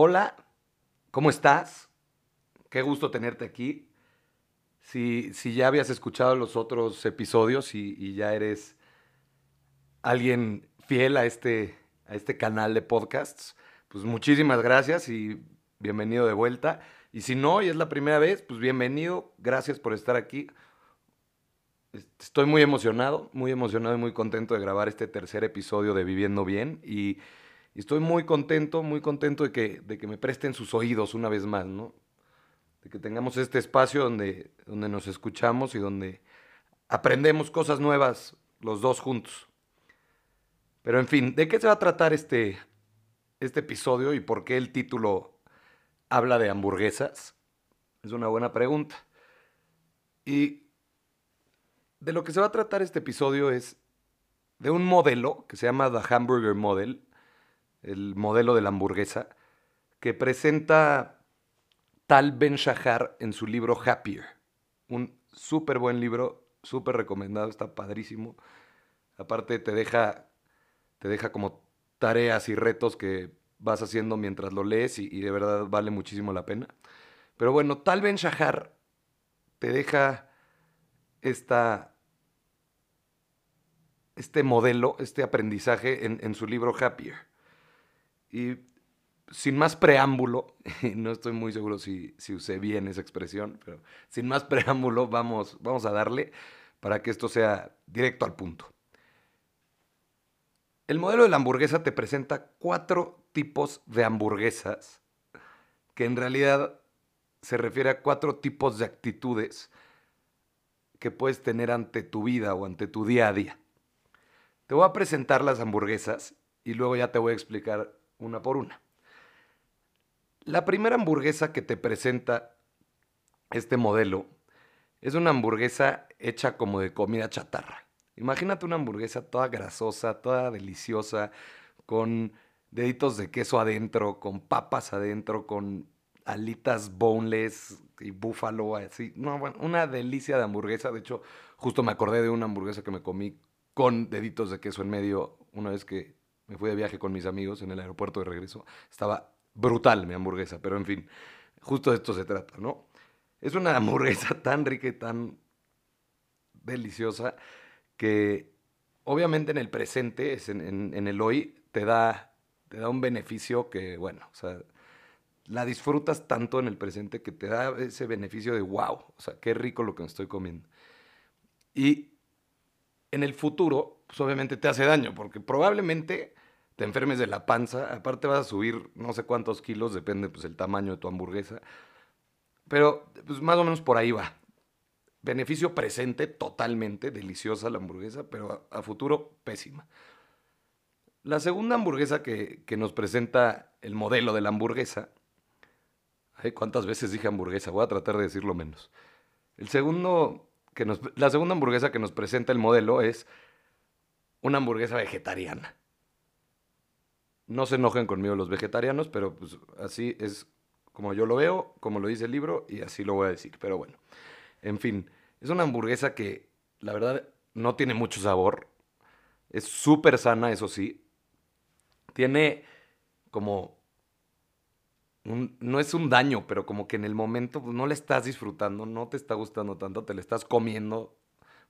Hola, ¿cómo estás? Qué gusto tenerte aquí. Si, si ya habías escuchado los otros episodios y, ya eres alguien fiel a este, a este canal de podcasts, pues muchísimas gracias y bienvenido de vuelta. Y si no, y es la primera vez, pues bienvenido, gracias por estar aquí. Estoy muy emocionado, muy emocionado y muy contento de grabar este tercer episodio de Viviendo Bien y, y estoy muy contento, muy contento de que, de que me presten sus oídos una vez más, ¿no? De que tengamos este espacio donde, donde nos escuchamos y donde aprendemos cosas nuevas los dos juntos. Pero en fin, ¿de qué se va a tratar este, este episodio y por qué el título habla de hamburguesas? Es una buena pregunta. Y de lo que se va a tratar este episodio es de un modelo que se llama The Hamburger Model, el modelo de la hamburguesa, que presenta Tal Ben Shahar en su libro Happier. Un súper buen libro, súper recomendado, está padrísimo. Aparte te deja, te deja como tareas y retos que vas haciendo mientras lo lees y, de verdad vale muchísimo la pena. Pero bueno, Tal Ben Shahar te deja esta, este modelo, este aprendizaje en, en su libro Happier. Y sin más preámbulo, y no estoy muy seguro si, si, usé bien esa expresión, pero sin más preámbulo vamos, vamos a darle para que esto sea directo al punto. El modelo de la hamburguesa te presenta cuatro tipos de hamburguesas que en realidad se refiere a cuatro tipos de actitudes que puedes tener ante tu vida o ante tu día a día. Te voy a presentar las hamburguesas y luego ya te voy a explicar una por una. La primera hamburguesa que te presenta este modelo es una hamburguesa hecha como de comida chatarra. Imagínate una hamburguesa toda grasosa, toda deliciosa, con deditos de queso adentro, con papas adentro, con alitas boneless y búfalo, así. Una delicia de hamburguesa. De hecho, justo me acordé de una hamburguesa que me comí con deditos de queso en medio una vez que me fui de viaje con mis amigos en el aeropuerto de regreso. Estaba brutal mi hamburguesa, pero en fin, justo de esto se trata, ¿no? Es una hamburguesa tan rica y tan deliciosa que obviamente en el presente, en, en, en el hoy, te da, te da un beneficio que, bueno, o sea, la disfrutas tanto en el presente que te da ese beneficio de wow, o sea, qué rico lo que estoy comiendo. Y en el futuro, pues obviamente te hace daño, porque probablemente te enfermes de la panza, aparte vas a subir no sé cuántos kilos, depende pues el tamaño de tu hamburguesa, pero pues más o menos por ahí va. Beneficio presente, totalmente deliciosa la hamburguesa, pero a, futuro pésima. La segunda hamburguesa que, que, nos presenta el modelo de la hamburguesa, ay, ¿cuántas veces dije hamburguesa? Voy a tratar de decirlo menos. El segundo que nos, la segunda hamburguesa que nos presenta el modelo es una hamburguesa vegetariana. No se enojen conmigo los vegetarianos, pero pues así es como yo lo veo, como lo dice el libro, y así lo voy a decir. Pero bueno, en fin, es una hamburguesa que la verdad no tiene mucho sabor. Es súper sana, eso sí. Tiene como... No es un daño, pero como que en el momento pues, no le estás disfrutando, no te está gustando tanto, te le estás comiendo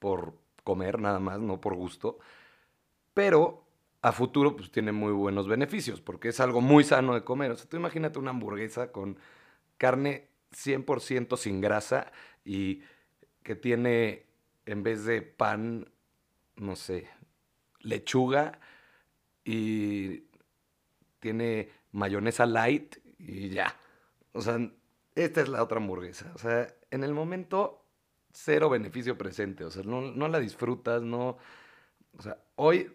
por comer nada más, no por gusto. Pero a futuro pues tiene muy buenos beneficios, porque es algo muy sano de comer. O sea, tú imagínate una hamburguesa con carne 100% sin grasa y que tiene en vez de pan, no sé, lechuga y tiene mayonesa light y ya. O sea, esta es la otra hamburguesa. O sea, en el momento, cero beneficio presente. O sea, no, no la disfrutas, no... O sea, hoy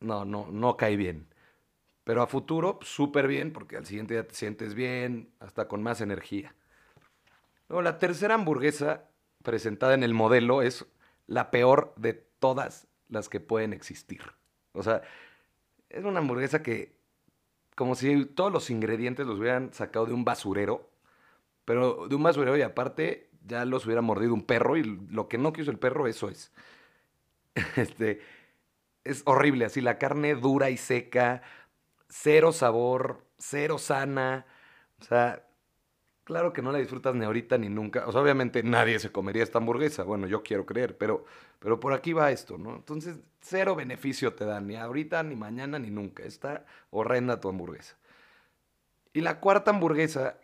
no, no, no cae bien. Pero a futuro, súper bien, porque al siguiente día te sientes bien, hasta con más energía. Luego, la tercera hamburguesa presentada en el modelo es la peor de todas las que pueden existir. O sea, es una hamburguesa que, como si todos los ingredientes los hubieran sacado de un basurero, pero de un basurero y aparte ya los hubiera mordido un perro y lo que no quiso el perro, eso es. Este es horrible, así la carne dura y seca, cero sabor, cero sana. O sea, claro que no la disfrutas ni ahorita ni nunca. O sea, obviamente nadie se comería esta hamburguesa. Bueno, yo quiero creer, pero, pero por aquí va esto, ¿no? Entonces, cero beneficio te da, ni ahorita, ni mañana, ni nunca. Está horrenda tu hamburguesa. Y la cuarta hamburguesa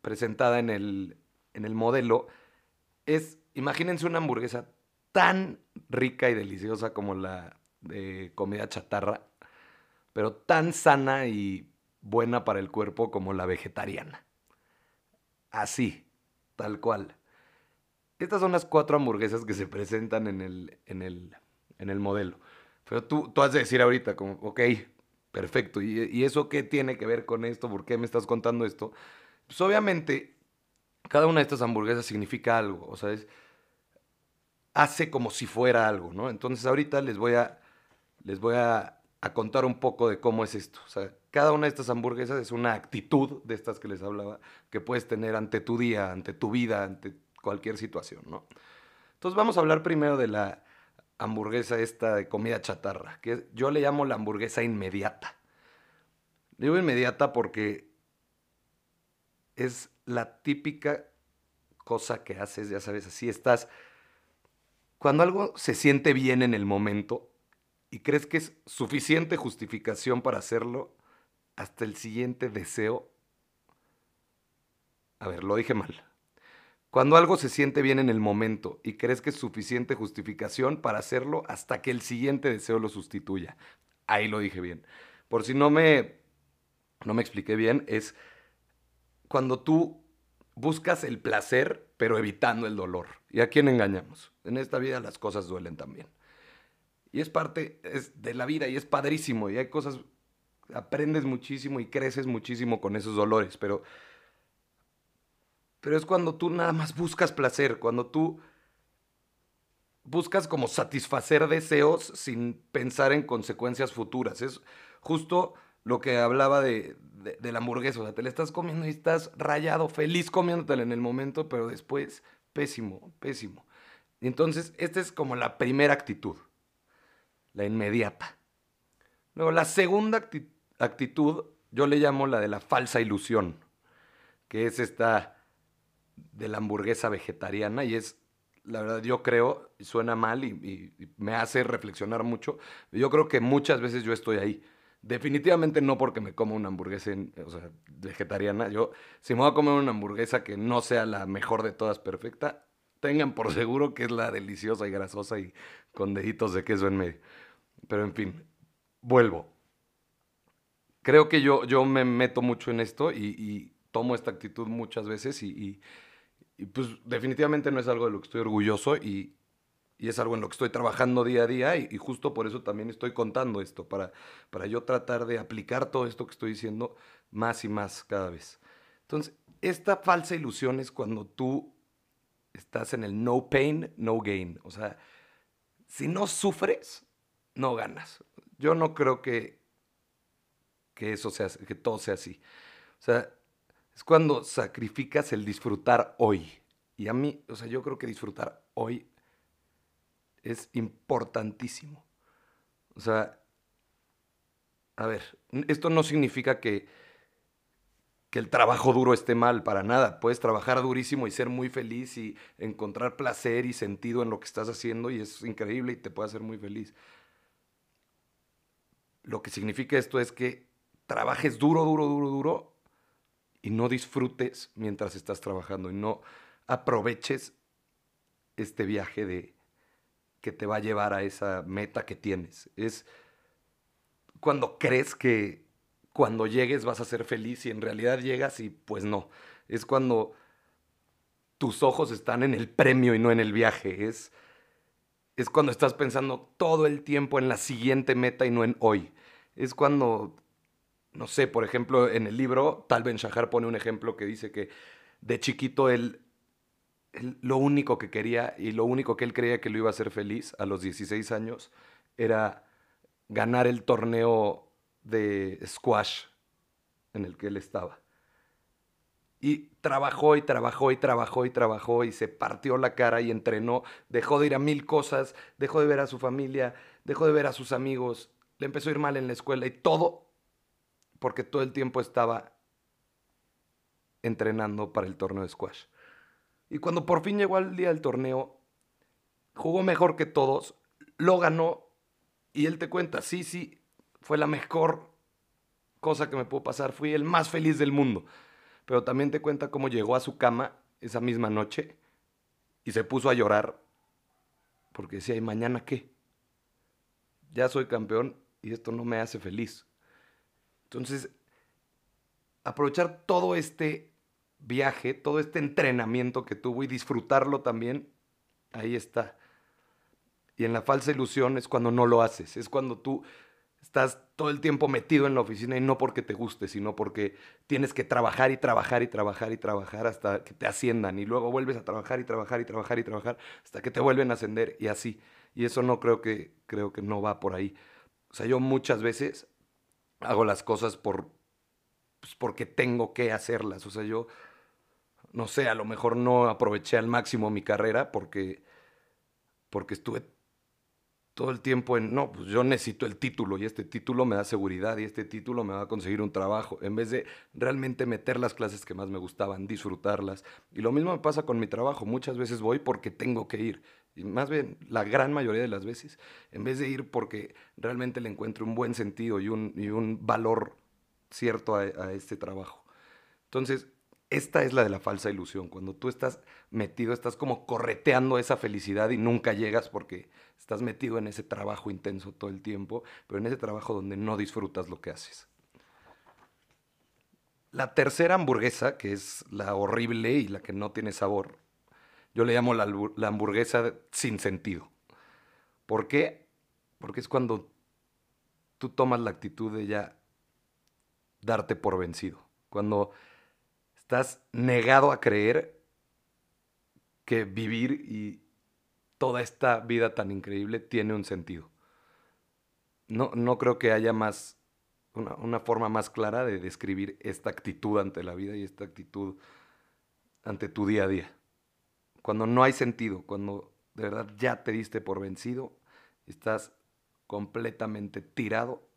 presentada en el, en el modelo es, imagínense una hamburguesa tan rica y deliciosa como la de comida chatarra, pero tan sana y buena para el cuerpo como la vegetariana. Así, tal cual. Estas son las cuatro hamburguesas que se presentan en el, en el, en el modelo. Pero tú, tú has de decir ahorita, como, ok, perfecto, ¿Y, ¿y eso qué tiene que ver con esto? ¿Por qué me estás contando esto? Pues obviamente, cada una de estas hamburguesas significa algo, o sea, es, hace como si fuera algo, ¿no? Entonces ahorita les voy a, les voy a, contar un poco de cómo es esto. O sea, cada una de estas hamburguesas es una actitud de estas que les hablaba que puedes tener ante tu día, ante tu vida, ante cualquier situación, ¿no? Entonces vamos a hablar primero de la hamburguesa esta de comida chatarra, que yo le llamo la hamburguesa inmediata. Digo inmediata porque es la típica cosa que haces, ya sabes, así estás. Cuando algo se siente bien en el momento, y crees que es suficiente justificación para hacerlo hasta el siguiente deseo. A ver, lo dije mal. Cuando algo se siente bien en el momento y crees que es suficiente justificación para hacerlo hasta que el siguiente deseo lo sustituya. Ahí lo dije bien. Por si no me, no me expliqué bien, es cuando tú buscas el placer, pero evitando el dolor. ¿Y a quién engañamos? En esta vida las cosas duelen también. Y es parte es de la vida y es padrísimo. Y hay cosas, aprendes muchísimo y creces muchísimo con esos dolores. Pero, pero es cuando tú nada más buscas placer, cuando tú buscas como satisfacer deseos sin pensar en consecuencias futuras. Es justo lo que hablaba de, de, la hamburguesa. O sea, te la estás comiendo y estás rayado, feliz comiéndotela en el momento, pero después pésimo, pésimo. Entonces, esta es como la primera actitud la inmediata. Luego, la segunda actitud, yo le llamo la de la falsa ilusión, que es esta de la hamburguesa vegetariana y es, la verdad, yo creo, suena mal y, me hace reflexionar mucho, yo creo que muchas veces yo estoy ahí. Definitivamente no porque me como una hamburguesa vegetariana. Yo, si me voy a comer una hamburguesa que no sea la mejor de todas perfecta, tengan por seguro que es la deliciosa y grasosa y con deditos de queso en medio. Pero en fin, vuelvo. Creo que yo, yo me meto mucho en esto y, tomo esta actitud muchas veces y, pues definitivamente no es algo de lo que estoy orgulloso y, es algo en lo que estoy trabajando día a día y, justo por eso también estoy contando esto, para, para yo tratar de aplicar todo esto que estoy diciendo más y más cada vez. Entonces, esta falsa ilusión es cuando tú estás en el no pain, no gain. O sea, si no sufres, no ganas. Yo no creo que, que eso sea, que todo sea así. O sea, es cuando sacrificas el disfrutar hoy. Y a mí, o sea, yo creo que disfrutar hoy es importantísimo. O sea, a ver, esto no significa que, que el trabajo duro esté mal, para nada. Puedes trabajar durísimo y ser muy feliz y encontrar placer y sentido en lo que estás haciendo y es increíble y te puede hacer muy feliz. Lo que significa esto es que trabajes duro, duro, duro, duro y no disfrutes mientras estás trabajando y no aproveches este viaje de que te va a llevar a esa meta que tienes. Es cuando crees que cuando llegues vas a ser feliz y en realidad llegas y pues no. Es cuando tus ojos están en el premio y no en el viaje. Es es cuando estás pensando todo el tiempo en la siguiente meta y no en hoy. Es cuando, no sé, por ejemplo, en el libro, Tal Ben Shahar pone un ejemplo que dice que de chiquito lo único que quería y lo único que él creía que lo iba a hacer feliz a los 16 años era ganar el torneo de squash en el que él estaba. Y trabajó y trabajó y trabajó y trabajó y se partió la cara y entrenó, dejó de ir a mil cosas, dejó de ver a su familia, dejó de ver a sus amigos, le empezó a ir mal en la escuela y todo porque todo el tiempo estaba entrenando para el torneo de squash. Y cuando por fin llegó al día del torneo, jugó mejor que todos, lo ganó y él te cuenta, sí, sí, fue la mejor cosa que me pudo pasar, fui el más feliz del mundo. Pero también te cuenta cómo llegó a su cama esa misma noche y se puso a llorar porque decía, ¿y mañana qué? Ya soy campeón y esto no me hace feliz. Entonces, aprovechar todo este viaje, todo este entrenamiento que tuvo y disfrutarlo también, ahí está. Y en la falsa ilusión es cuando no lo haces, es cuando tú estás todo el tiempo metido en la oficina y no porque te guste, sino porque tienes que trabajar y trabajar y trabajar y trabajar hasta que te asciendan y luego vuelves a trabajar y trabajar y trabajar y trabajar hasta que te vuelven a ascender y así. Y eso no creo que creo que no va por ahí. O sea, yo muchas veces hago las cosas por pues porque tengo que hacerlas. O sea, yo no sé, a lo mejor no aproveché al máximo mi carrera porque porque estuve todo el tiempo en, no, pues yo necesito el título y este título me da seguridad y este título me va a conseguir un trabajo, en vez de realmente meter las clases que más me gustaban, disfrutarlas. Y lo mismo me pasa con mi trabajo, muchas veces voy porque tengo que ir. Y más bien, la gran mayoría de las veces, en vez de ir porque realmente le encuentro un buen sentido y un, y un valor cierto a, a este trabajo. Entonces, esta es la de la falsa ilusión, cuando tú estás metido, estás como correteando esa felicidad y nunca llegas porque estás metido en ese trabajo intenso todo el tiempo, pero en ese trabajo donde no disfrutas lo que haces. La tercera hamburguesa, que es la horrible y la que no tiene sabor, yo le llamo la, hamburguesa sin sentido. ¿Por qué? Porque es cuando tú tomas la actitud de ya darte por vencido. Cuando estás negado a creer que vivir y toda esta vida tan increíble tiene un sentido. No, no creo que haya más, una, una, forma más clara de describir esta actitud ante la vida y esta actitud ante tu día a día. Cuando no hay sentido, cuando de verdad ya te diste por vencido, estás completamente tirado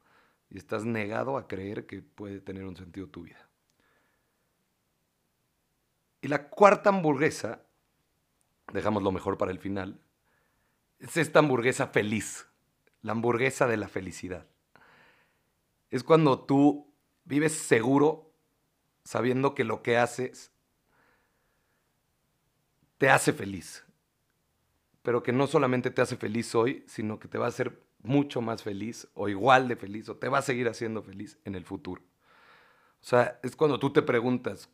y estás negado a creer que puede tener un sentido tu vida. Y la cuarta hamburguesa, dejamos lo mejor para el final, es esta hamburguesa feliz, la hamburguesa de la felicidad. Es cuando tú vives seguro sabiendo que lo que haces te hace feliz, pero que no solamente te hace feliz hoy, sino que te va a hacer mucho más feliz o igual de feliz o te va a seguir haciendo feliz en el futuro. O sea, es cuando tú te preguntas,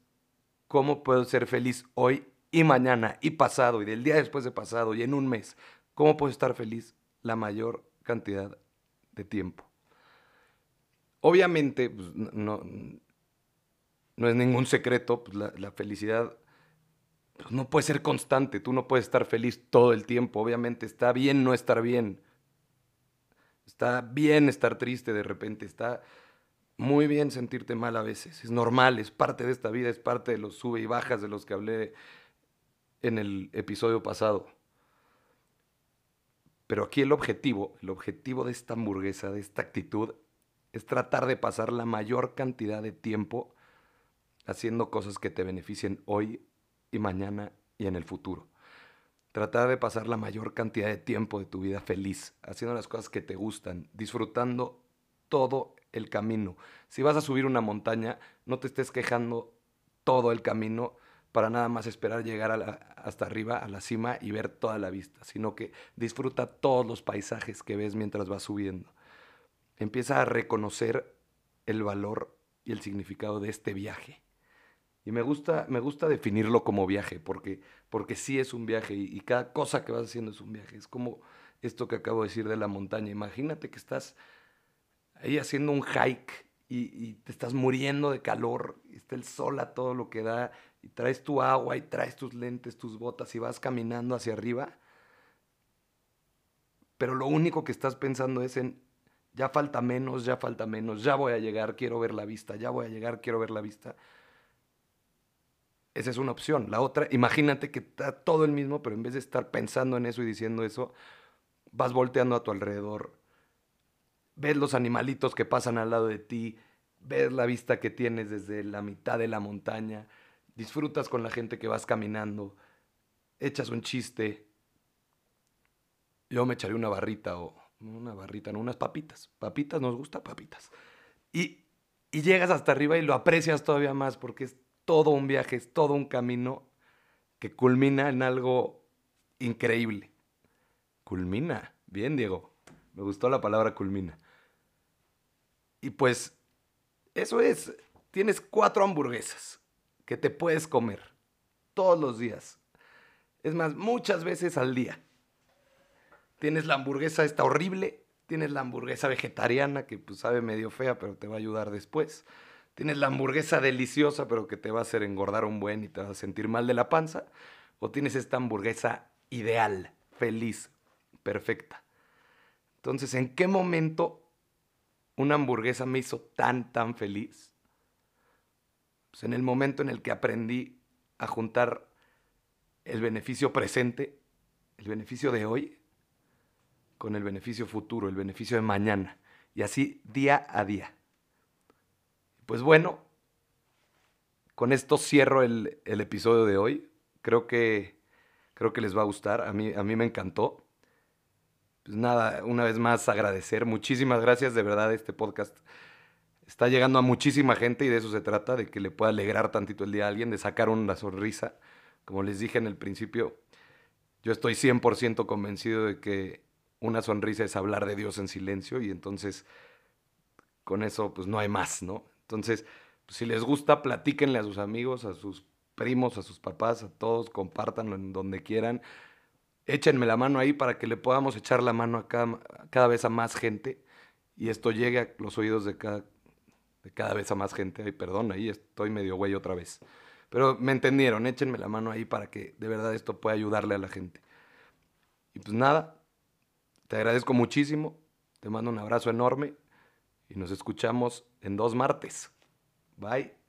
¿Cómo puedo ser feliz hoy y mañana y pasado y del día después de pasado y en un mes? ¿Cómo puedo estar feliz la mayor cantidad de tiempo? Obviamente, pues, no, no, es ningún secreto, pues, la, felicidad pues, no puede ser constante, tú no puedes estar feliz todo el tiempo, obviamente está bien no estar bien, está bien estar triste de repente, está muy bien sentirte mal a veces. Es normal, es parte de esta vida, es parte de los sube y bajas de los que hablé en el episodio pasado. Pero aquí el objetivo, el objetivo de esta hamburguesa, de esta actitud, es tratar de pasar la mayor cantidad de tiempo haciendo cosas que te beneficien hoy y mañana y en el futuro. Tratar de pasar la mayor cantidad de tiempo de tu vida feliz, haciendo las cosas que te gustan, disfrutando todo el camino. Si vas a subir una montaña, no te estés quejando todo el camino para nada más esperar llegar hasta arriba, a la cima y ver toda la vista, sino que disfruta todos los paisajes que ves mientras vas subiendo. Empieza a reconocer el valor y el significado de este viaje. Y me gusta, me gusta definirlo como viaje, porque, porque sí es un viaje y, y cada cosa que vas haciendo es un viaje. Es como esto que acabo de decir de la montaña. Imagínate que estás ahí haciendo un hike y, te estás muriendo de calor, está el sol a todo lo que da, y traes tu agua y traes tus lentes, tus botas y vas caminando hacia arriba, pero lo único que estás pensando es en, ya falta menos, ya falta menos, ya voy a llegar, quiero ver la vista, ya voy a llegar, quiero ver la vista. Esa es una opción. La otra, imagínate que está todo el mismo, pero en vez de estar pensando en eso y diciendo eso, vas volteando a tu alrededor ves los animalitos que pasan al lado de ti, ves la vista que tienes desde la mitad de la montaña, disfrutas con la gente que vas caminando, echas un chiste. Yo me echaré una barrita o una barrita, no, unas papitas. Papitas, nos gusta papitas. Y, y llegas hasta arriba y lo aprecias todavía más porque es todo un viaje, es todo un camino que culmina en algo increíble. Culmina. Bien, Diego. Me gustó la palabra culmina. Y pues, eso es. Tienes cuatro hamburguesas que te puedes comer todos los días. Es más, muchas veces al día. Tienes la hamburguesa esta horrible, tienes la hamburguesa vegetariana que pues sabe medio fea, pero te va a ayudar después. Tienes la hamburguesa deliciosa, pero que te va a hacer engordar un buen y te vas a sentir mal de la panza. O tienes esta hamburguesa ideal, feliz, perfecta. Entonces, ¿en qué momento una hamburguesa me hizo tan, tan feliz? Pues en el momento en el que aprendí a juntar el beneficio presente, el beneficio de hoy, con el beneficio futuro, el beneficio de mañana. Y así día a día. Pues bueno, con esto cierro el, episodio de hoy. Creo que, creo que les va a gustar. A mí, a mí me encantó. Pues nada, una vez más agradecer. Muchísimas gracias, de verdad, este podcast está llegando a muchísima gente y de eso se trata, de que le pueda alegrar tantito el día a alguien, de sacar una sonrisa. Como les dije en el principio, yo estoy 100% convencido de que una sonrisa es hablar de Dios en silencio y entonces con eso pues no hay más, ¿no? Entonces, pues, si les gusta, platíquenle a sus amigos, a sus primos, a sus papás, a todos, compártanlo en donde quieran. Échenme la mano ahí para que le podamos echar la mano a cada, cada vez a más gente y esto llegue a los oídos de cada, de cada vez a más gente. Ay, perdón, ahí estoy medio güey otra vez. Pero me entendieron, échenme la mano ahí para que de verdad esto pueda ayudarle a la gente. Y pues nada, te agradezco muchísimo, te mando un abrazo enorme y nos escuchamos en dos martes. Bye.